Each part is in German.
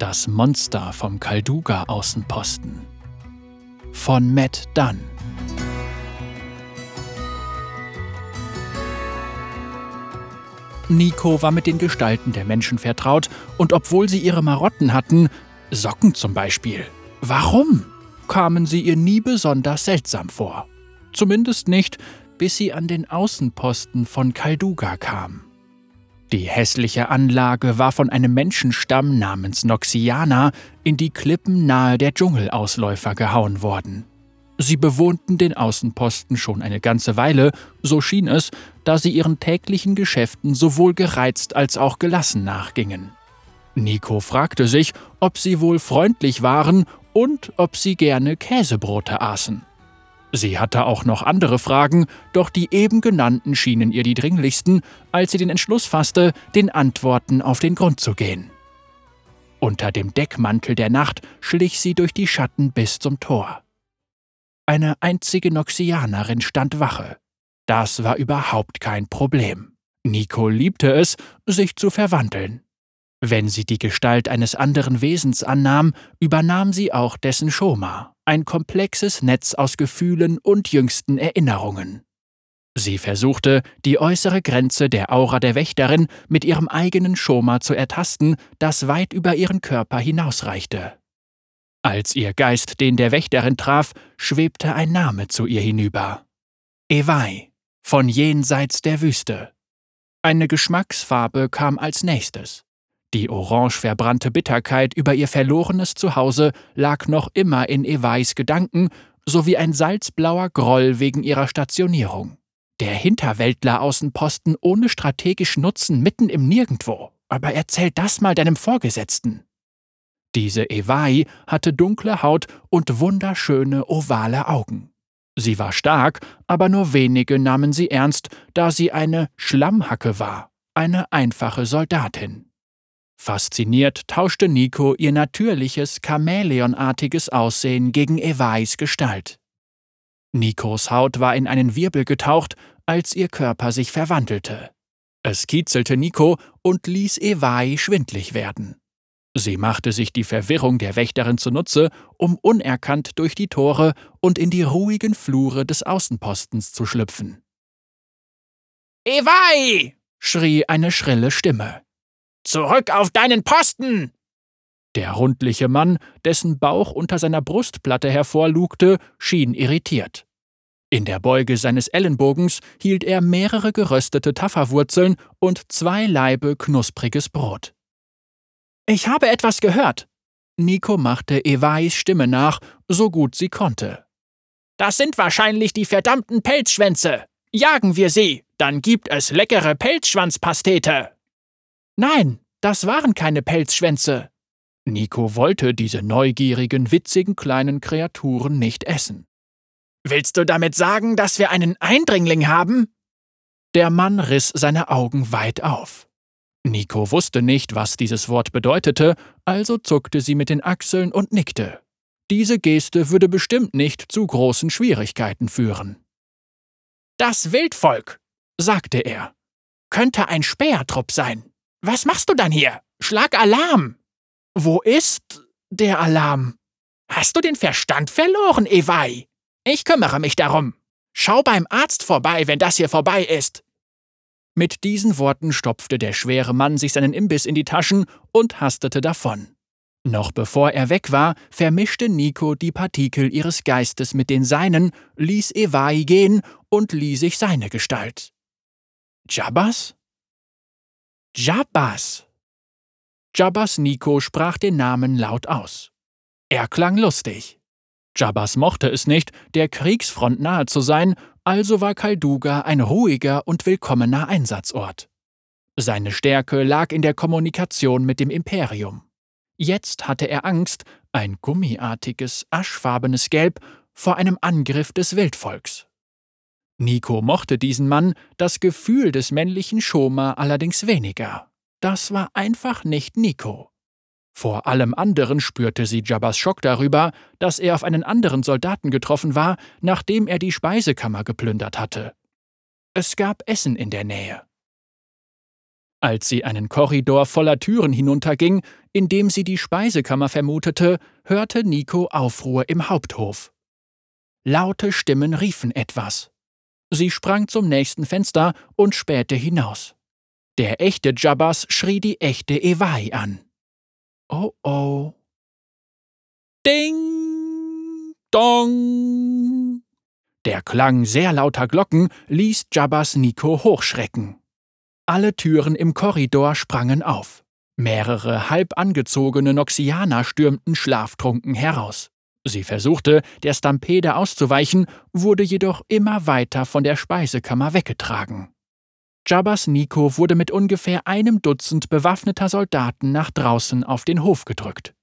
Das Monster vom Kalduga-Außenposten. Von Matt Dunn. Nico war mit den Gestalten der Menschen vertraut und obwohl sie ihre Marotten hatten, Socken zum Beispiel, warum kamen sie ihr nie besonders seltsam vor? Zumindest nicht, bis sie an den Außenposten von Kalduga kam. Die hässliche Anlage war von einem Menschenstamm namens Noxiana in die Klippen nahe der Dschungelausläufer gehauen worden. Sie bewohnten den Außenposten schon eine ganze Weile, so schien es, da sie ihren täglichen Geschäften sowohl gereizt als auch gelassen nachgingen. Nico fragte sich, ob sie wohl freundlich waren und ob sie gerne Käsebrote aßen. Sie hatte auch noch andere Fragen, doch die eben genannten schienen ihr die dringlichsten, als sie den Entschluss fasste, den Antworten auf den Grund zu gehen. Unter dem Deckmantel der Nacht schlich sie durch die Schatten bis zum Tor. Eine einzige Noxianerin stand Wache. Das war überhaupt kein Problem. Nico liebte es, sich zu verwandeln. Wenn sie die Gestalt eines anderen Wesens annahm, übernahm sie auch dessen Schoma, ein komplexes Netz aus Gefühlen und jüngsten Erinnerungen. Sie versuchte, die äußere Grenze der Aura der Wächterin mit ihrem eigenen Schoma zu ertasten, das weit über ihren Körper hinausreichte. Als ihr Geist den der Wächterin traf, schwebte ein Name zu ihr hinüber. Ewei, von jenseits der Wüste. Eine Geschmacksfarbe kam als nächstes. Die orange verbrannte Bitterkeit über ihr verlorenes Zuhause lag noch immer in Ewais Gedanken, sowie ein salzblauer Groll wegen ihrer Stationierung. Der Hinterwäldler-Außenposten ohne strategischen Nutzen mitten im Nirgendwo. Aber erzähl das mal deinem Vorgesetzten. Diese Ewai hatte dunkle Haut und wunderschöne ovale Augen. Sie war stark, aber nur wenige nahmen sie ernst, da sie eine Schlammhacke war, eine einfache Soldatin. Fasziniert tauschte Nico ihr natürliches, chamäleonartiges Aussehen gegen Ewais Gestalt. Nikos Haut war in einen Wirbel getaucht, als ihr Körper sich verwandelte. Es kitzelte Nico und ließ Ewai schwindlig werden. Sie machte sich die Verwirrung der Wächterin zunutze, um unerkannt durch die Tore und in die ruhigen Flure des Außenpostens zu schlüpfen. Ewei! schrie eine schrille Stimme. Zurück auf deinen Posten! Der rundliche Mann, dessen Bauch unter seiner Brustplatte hervorlugte, schien irritiert. In der Beuge seines Ellenbogens hielt er mehrere geröstete Tafferwurzeln und zwei Laibe knuspriges Brot. Ich habe etwas gehört. Nico machte Ewais Stimme nach, so gut sie konnte. Das sind wahrscheinlich die verdammten Pelzschwänze. Jagen wir sie, dann gibt es leckere Pelzschwanzpastete. Nein, das waren keine Pelzschwänze. Nico wollte diese neugierigen, witzigen kleinen Kreaturen nicht essen. Willst du damit sagen, dass wir einen Eindringling haben? Der Mann riss seine Augen weit auf. Nico wusste nicht, was dieses Wort bedeutete, also zuckte sie mit den Achseln und nickte. Diese Geste würde bestimmt nicht zu großen Schwierigkeiten führen. Das Wildvolk, sagte er, könnte ein Spähertrupp sein. Was machst du dann hier? Schlag Alarm! Wo ist der Alarm? Hast du den Verstand verloren, Ewei? Ich kümmere mich darum. Schau beim Arzt vorbei, wenn das hier vorbei ist. Mit diesen Worten stopfte der schwere Mann sich seinen Imbiss in die Taschen und hastete davon. Noch bevor er weg war, vermischte Nico die Partikel ihres Geistes mit den seinen, ließ Ewai gehen und lieh sich seine Gestalt. Jabbas? Jabbas. Jabbas Nico sprach den Namen laut aus. Er klang lustig. Jabbas mochte es nicht, der Kriegsfront nahe zu sein, also war Kalduga ein ruhiger und willkommener Einsatzort. Seine Stärke lag in der Kommunikation mit dem Imperium. Jetzt hatte er Angst, ein gummiartiges, aschfarbenes Gelb, vor einem Angriff des Wildvolks. Nico mochte diesen Mann, das Gefühl des männlichen Schoma allerdings weniger. Das war einfach nicht Nico. Vor allem anderen spürte sie Jabbas Schock darüber, dass er auf einen anderen Soldaten getroffen war, nachdem er die Speisekammer geplündert hatte. Es gab Essen in der Nähe. Als sie einen Korridor voller Türen hinunterging, in dem sie die Speisekammer vermutete, hörte Nico Aufruhr im Haupthof. Laute Stimmen riefen etwas. Sie sprang zum nächsten Fenster und spähte hinaus. Der echte Jabbas schrie die echte Ewai an. Oh oh. Ding! Dong! Der Klang sehr lauter Glocken ließ Jabbas Nico hochschrecken. Alle Türen im Korridor sprangen auf. Mehrere halb angezogene Noxianer stürmten schlaftrunken heraus. Sie versuchte, der Stampede auszuweichen, wurde jedoch immer weiter von der Speisekammer weggetragen. Jabbas Nico wurde mit ungefähr einem Dutzend bewaffneter Soldaten nach draußen auf den Hof gedrückt.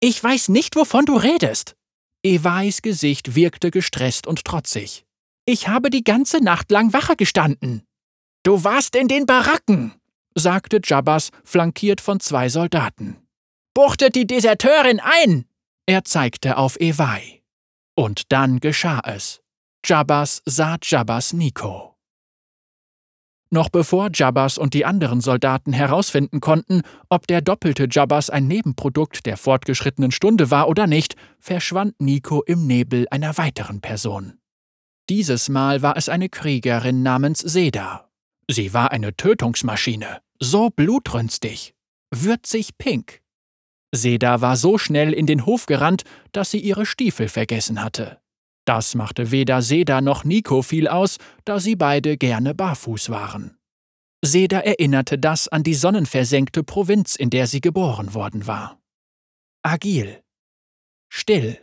Ich weiß nicht, wovon du redest. Ewais Gesicht wirkte gestresst und trotzig. Ich habe die ganze Nacht lang Wache gestanden. Du warst in den Baracken, sagte Jabbas, flankiert von zwei Soldaten. Buchtet die Deserteurin ein! Er zeigte auf Ewai. Und dann geschah es. Jabbas sah Jabbas Nico. Noch bevor Jabbas und die anderen Soldaten herausfinden konnten, ob der doppelte Jabbas ein Nebenprodukt der fortgeschrittenen Stunde war oder nicht, verschwand Nico im Nebel einer weiteren Person. Dieses Mal war es eine Kriegerin namens Seda. Sie war eine Tötungsmaschine, so blutrünstig, würzig pink. Seda war so schnell in den Hof gerannt, dass sie ihre Stiefel vergessen hatte. Das machte weder Seda noch Nico viel aus, da sie beide gerne barfuß waren. Seda erinnerte das an die sonnenversenkte Provinz, in der sie geboren worden war. Agil. Still.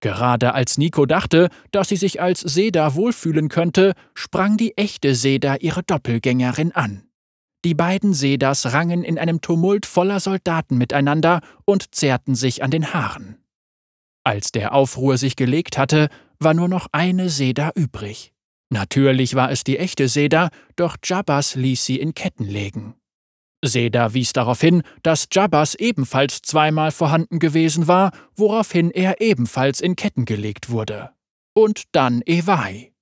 Gerade als Nico dachte, dass sie sich als Seda wohlfühlen könnte, sprang die echte Seda ihre Doppelgängerin an. Die beiden Sedas rangen in einem Tumult voller Soldaten miteinander und zerrten sich an den Haaren. Als der Aufruhr sich gelegt hatte, war nur noch eine Seda übrig. Natürlich war es die echte Seda, doch Jabbas ließ sie in Ketten legen. Seda wies darauf hin, dass Jabbas ebenfalls zweimal vorhanden gewesen war, woraufhin er ebenfalls in Ketten gelegt wurde. Und dann Ewai.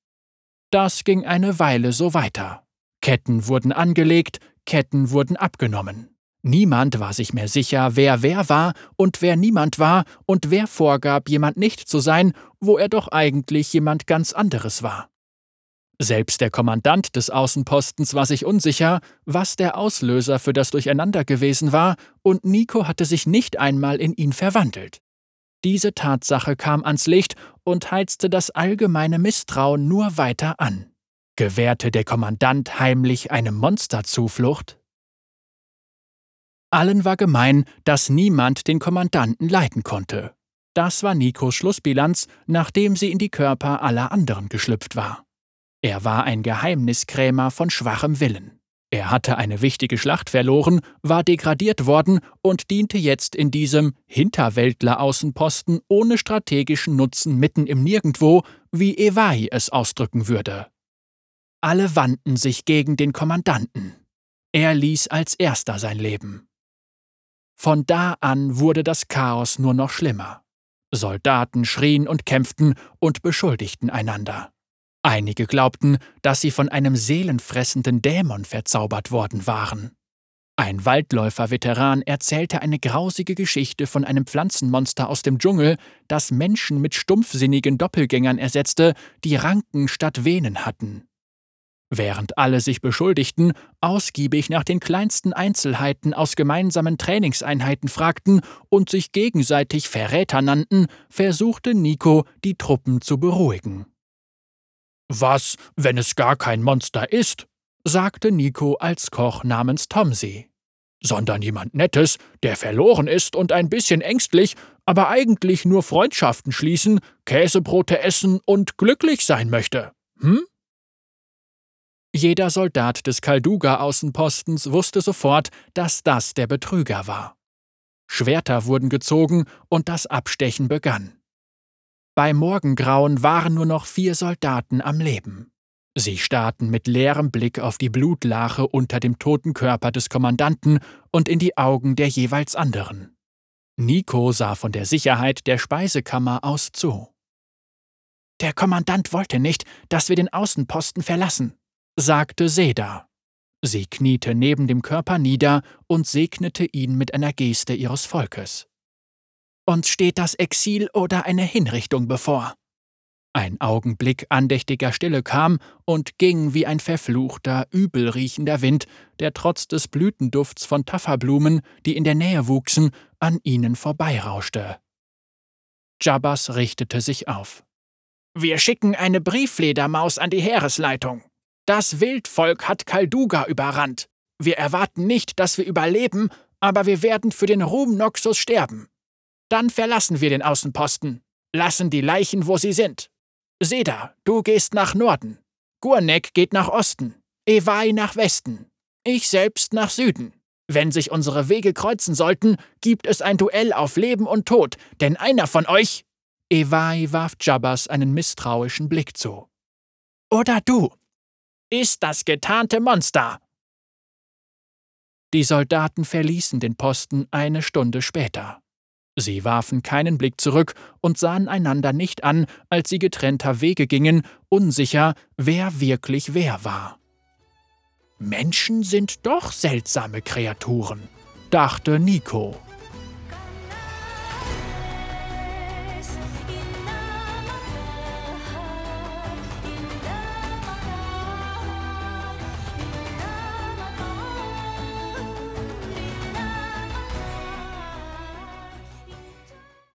Das ging eine Weile so weiter. Ketten wurden angelegt, Ketten wurden abgenommen. Niemand war sich mehr sicher, wer wer war und wer niemand war und wer vorgab, jemand nicht zu sein, wo er doch eigentlich jemand ganz anderes war. Selbst der Kommandant des Außenpostens war sich unsicher, was der Auslöser für das Durcheinander gewesen war, und Nico hatte sich nicht einmal in ihn verwandelt. Diese Tatsache kam ans Licht und heizte das allgemeine Misstrauen nur weiter an. Gewährte der Kommandant heimlich eine Monsterzuflucht? Allen war gemein, dass niemand den Kommandanten leiten konnte. Das war Nikos Schlussbilanz, nachdem sie in die Körper aller anderen geschlüpft war. Er war ein Geheimniskrämer von schwachem Willen. Er hatte eine wichtige Schlacht verloren, war degradiert worden und diente jetzt in diesem Hinterwäldler-Außenposten ohne strategischen Nutzen mitten im Nirgendwo, wie Ewai es ausdrücken würde. Alle wandten sich gegen den Kommandanten. Er ließ als erster sein Leben. Von da an wurde das Chaos nur noch schlimmer. Soldaten schrien und kämpften und beschuldigten einander. Einige glaubten, dass sie von einem seelenfressenden Dämon verzaubert worden waren. Ein Waldläufer-Veteran erzählte eine grausige Geschichte von einem Pflanzenmonster aus dem Dschungel, das Menschen mit stumpfsinnigen Doppelgängern ersetzte, die Ranken statt Venen hatten. Während alle sich beschuldigten, ausgiebig nach den kleinsten Einzelheiten aus gemeinsamen Trainingseinheiten fragten und sich gegenseitig Verräter nannten, versuchte Nico, die Truppen zu beruhigen. Was, wenn es gar kein Monster ist? sagte Nico als Koch namens Tomsey. Sondern jemand Nettes, der verloren ist und ein bisschen ängstlich, aber eigentlich nur Freundschaften schließen, Käsebrote essen und glücklich sein möchte. Hm? Jeder Soldat des Kalduga-Außenpostens wusste sofort, dass das der Betrüger war. Schwerter wurden gezogen und das Abstechen begann. Bei Morgengrauen waren nur noch vier Soldaten am Leben. Sie starrten mit leerem Blick auf die Blutlache unter dem toten Körper des Kommandanten und in die Augen der jeweils anderen. Nico sah von der Sicherheit der Speisekammer aus zu. Der Kommandant wollte nicht, dass wir den Außenposten verlassen, sagte Seda. Sie kniete neben dem Körper nieder und segnete ihn mit einer Geste ihres Volkes. Uns steht das Exil oder eine Hinrichtung bevor. Ein Augenblick andächtiger Stille kam und ging wie ein verfluchter, übelriechender Wind, der trotz des Blütendufts von Tafferblumen, die in der Nähe wuchsen, an ihnen vorbeirauschte. Jabbas richtete sich auf. Wir schicken eine Brieffledermaus an die Heeresleitung. Das Wildvolk hat Kalduga überrannt. Wir erwarten nicht, dass wir überleben, aber wir werden für den Ruhm Noxus sterben. Dann verlassen wir den Außenposten, lassen die Leichen, wo sie sind. Seda, du gehst nach Norden. Gurnek geht nach Osten. Ewai nach Westen. Ich selbst nach Süden. Wenn sich unsere Wege kreuzen sollten, gibt es ein Duell auf Leben und Tod, denn einer von euch. Ewai warf Jabbas einen misstrauischen Blick zu. Oder du, ist das getarnte Monster. Die Soldaten verließen den Posten eine Stunde später. Sie warfen keinen Blick zurück und sahen einander nicht an, als sie getrennter Wege gingen, unsicher, wer wirklich wer war. Menschen sind doch seltsame Kreaturen, dachte Nico.